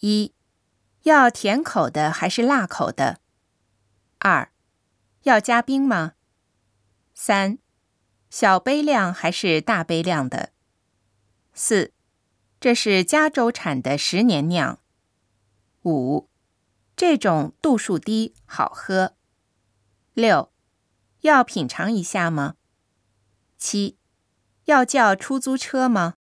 一要甜口的还是辣口的？二要加冰吗？三小杯量还是大杯量的？四这是加州产的十年酿。五这种度数低好喝。六要品尝一下吗？七要叫出租车吗？